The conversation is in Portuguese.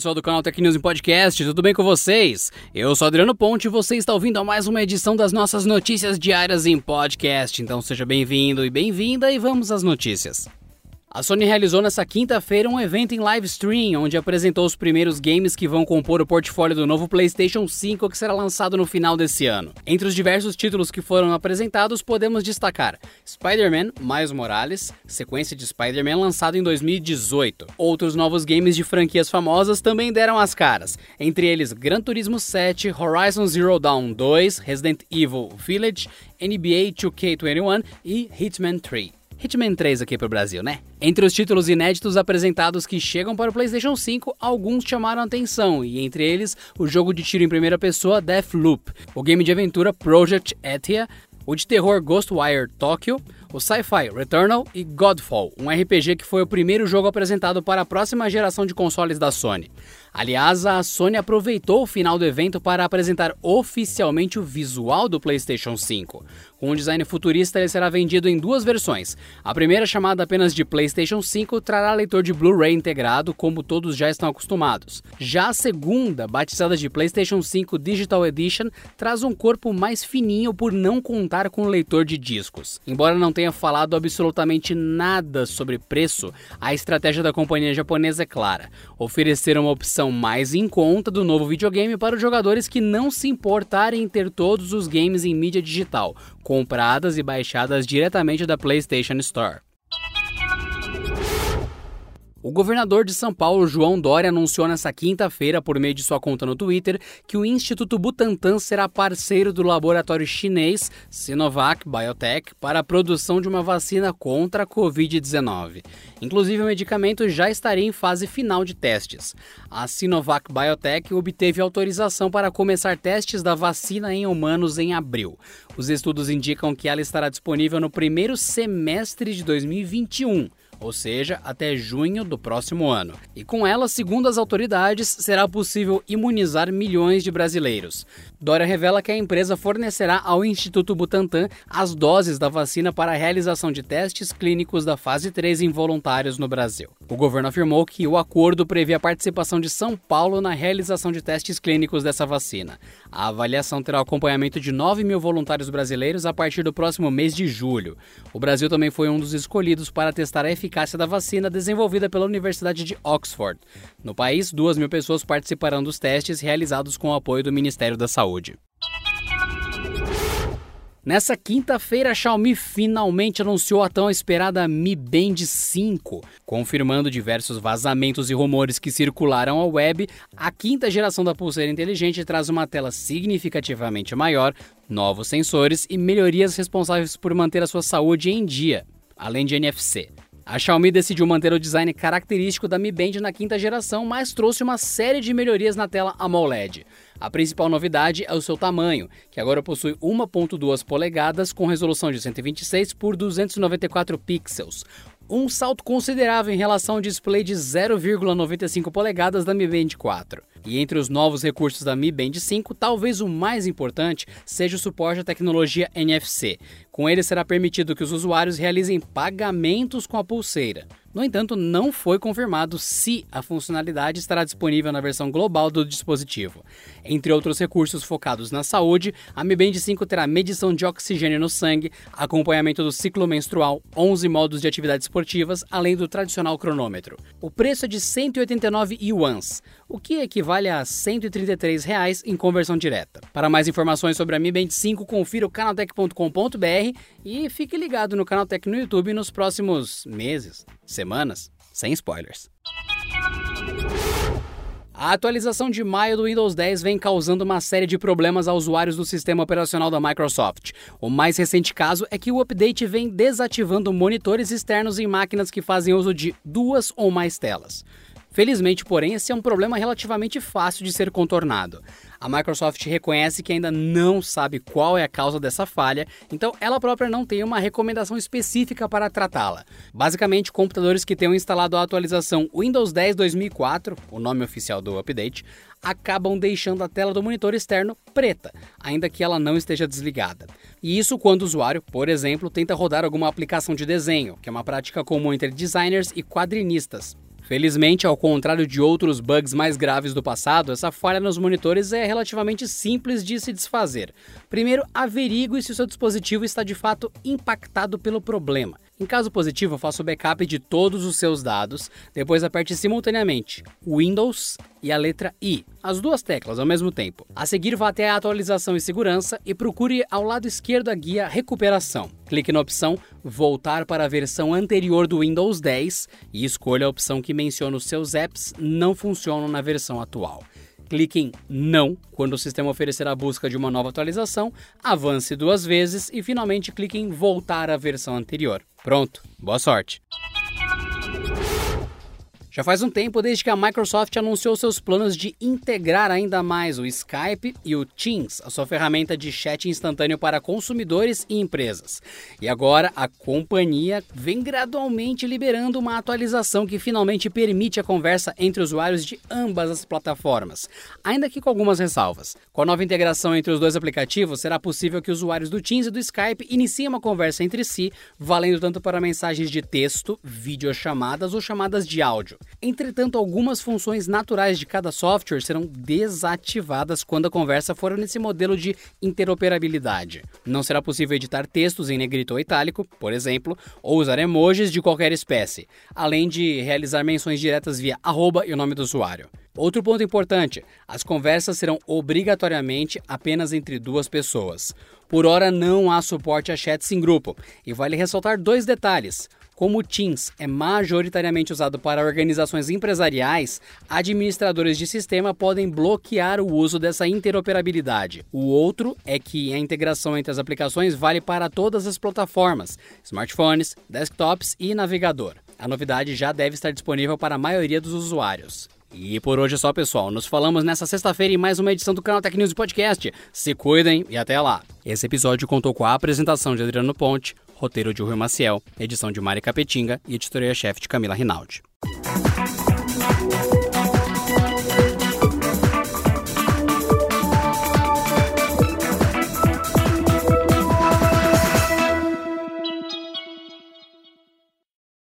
Pessoal do canal Tech News em Podcast, tudo bem com vocês? Eu sou Adriano Ponte e você está ouvindo a mais uma edição das nossas notícias diárias em podcast. Então seja bem-vindo e bem-vinda e vamos às notícias. A Sony realizou nesta quinta-feira um evento em live stream, onde apresentou os primeiros games que vão compor o portfólio do novo PlayStation 5 que será lançado no final desse ano. Entre os diversos títulos que foram apresentados, podemos destacar Spider-Man Miles Morales, sequência de Spider-Man lançado em 2018. Outros novos games de franquias famosas também deram as caras, entre eles Gran Turismo 7, Horizon Zero Dawn 2, Resident Evil Village, NBA 2K21 e Hitman 3. Hitman 3 aqui pro Brasil, né? Entre os títulos inéditos apresentados que chegam para o PlayStation 5, alguns chamaram atenção, e entre eles o jogo de tiro em primeira pessoa Deathloop, o game de aventura Project Athia, o de terror Ghostwire Tokyo, o sci-fi Returnal e Godfall, um RPG que foi o primeiro jogo apresentado para a próxima geração de consoles da Sony. Aliás, a Sony aproveitou o final do evento para apresentar oficialmente o visual do PlayStation 5. Com um design futurista, ele será vendido em duas versões. A primeira, chamada apenas de PlayStation 5, trará leitor de Blu-ray integrado, como todos já estão acostumados. Já a segunda, batizada de PlayStation 5 Digital Edition, traz um corpo mais fininho por não contar com leitor de discos. Embora não tenha falado absolutamente nada sobre preço, a estratégia da companhia japonesa é clara: oferecer uma opção mais em conta do novo videogame para os jogadores que não se importarem em ter todos os games em mídia digital, compradas e baixadas diretamente da PlayStation Store. O governador de São Paulo, João Dória, anunciou nesta quinta-feira, por meio de sua conta no Twitter, que o Instituto Butantan será parceiro do laboratório chinês Sinovac Biotech para a produção de uma vacina contra a Covid-19. Inclusive, o medicamento já estaria em fase final de testes. A Sinovac Biotech obteve autorização para começar testes da vacina em humanos em abril. Os estudos indicam que ela estará disponível no primeiro semestre de 2021 ou seja, até junho do próximo ano. E com ela, segundo as autoridades, será possível imunizar milhões de brasileiros. Dória revela que a empresa fornecerá ao Instituto Butantan as doses da vacina para a realização de testes clínicos da fase 3 em voluntários no Brasil. O governo afirmou que o acordo prevê a participação de São Paulo na realização de testes clínicos dessa vacina. A avaliação terá acompanhamento de 9 mil voluntários brasileiros a partir do próximo mês de julho. O Brasil também foi um dos escolhidos para testar a eficácia da vacina desenvolvida pela Universidade de Oxford. No país, 2 mil pessoas participarão dos testes realizados com o apoio do Ministério da Saúde. Nessa quinta-feira, a Xiaomi finalmente anunciou a tão esperada Mi Band 5. Confirmando diversos vazamentos e rumores que circularam ao web, a quinta geração da pulseira inteligente traz uma tela significativamente maior, novos sensores e melhorias responsáveis por manter a sua saúde em dia, além de NFC. A Xiaomi decidiu manter o design característico da Mi Band na quinta geração, mas trouxe uma série de melhorias na tela AMOLED. A principal novidade é o seu tamanho, que agora possui 1.2 polegadas com resolução de 126 por 294 pixels, um salto considerável em relação ao display de 0,95 polegadas da Mi Band 4. E entre os novos recursos da Mi Band 5, talvez o mais importante seja o suporte à tecnologia NFC. Com ele será permitido que os usuários realizem pagamentos com a pulseira. No entanto, não foi confirmado se a funcionalidade estará disponível na versão global do dispositivo. Entre outros recursos focados na saúde, a Mi Band 5 terá medição de oxigênio no sangue, acompanhamento do ciclo menstrual, 11 modos de atividades esportivas, além do tradicional cronômetro. O preço é de 189 yuans, o que equivale a 133 reais em conversão direta. Para mais informações sobre a Mi Band 5, confira o canaltech.com.br e fique ligado no Canaltech no YouTube nos próximos meses, semanas, sem spoilers. A atualização de maio do Windows 10 vem causando uma série de problemas a usuários do sistema operacional da Microsoft. O mais recente caso é que o update vem desativando monitores externos em máquinas que fazem uso de duas ou mais telas. Felizmente, porém, esse é um problema relativamente fácil de ser contornado. A Microsoft reconhece que ainda não sabe qual é a causa dessa falha, então ela própria não tem uma recomendação específica para tratá-la. Basicamente, computadores que tenham instalado a atualização Windows 10 2004, o nome oficial do update, acabam deixando a tela do monitor externo preta, ainda que ela não esteja desligada. E isso quando o usuário, por exemplo, tenta rodar alguma aplicação de desenho, que é uma prática comum entre designers e quadrinistas. Felizmente, ao contrário de outros bugs mais graves do passado, essa falha nos monitores é relativamente simples de se desfazer. Primeiro, averigue se o seu dispositivo está de fato impactado pelo problema. Em caso positivo, faça o backup de todos os seus dados, depois aperte simultaneamente Windows e a letra I, as duas teclas ao mesmo tempo. A seguir, vá até a atualização e segurança e procure ao lado esquerdo a guia Recuperação. Clique na opção Voltar para a versão anterior do Windows 10 e escolha a opção que menciona os seus apps não funcionam na versão atual clique em Não quando o sistema oferecer a busca de uma nova atualização, avance duas vezes e finalmente clique em Voltar à versão anterior. Pronto, boa sorte! Já faz um tempo desde que a Microsoft anunciou seus planos de integrar ainda mais o Skype e o Teams, a sua ferramenta de chat instantâneo para consumidores e empresas. E agora a companhia vem gradualmente liberando uma atualização que finalmente permite a conversa entre usuários de ambas as plataformas, ainda que com algumas ressalvas. Com a nova integração entre os dois aplicativos, será possível que usuários do Teams e do Skype iniciem uma conversa entre si, valendo tanto para mensagens de texto, videochamadas ou chamadas de áudio. Entretanto, algumas funções naturais de cada software serão desativadas quando a conversa for nesse modelo de interoperabilidade. Não será possível editar textos em negrito ou itálico, por exemplo, ou usar emojis de qualquer espécie, além de realizar menções diretas via arroba e o nome do usuário. Outro ponto importante: as conversas serão obrigatoriamente apenas entre duas pessoas. Por hora, não há suporte a chats em grupo, e vale ressaltar dois detalhes. Como o Teams é majoritariamente usado para organizações empresariais, administradores de sistema podem bloquear o uso dessa interoperabilidade. O outro é que a integração entre as aplicações vale para todas as plataformas, smartphones, desktops e navegador. A novidade já deve estar disponível para a maioria dos usuários. E por hoje é só, pessoal. Nos falamos nessa sexta-feira em mais uma edição do canal Tech News Podcast. Se cuidem e até lá. Esse episódio contou com a apresentação de Adriano Ponte, roteiro de Rui Maciel, edição de Mari Capetinga e editoria-chefe de Camila Rinaldi.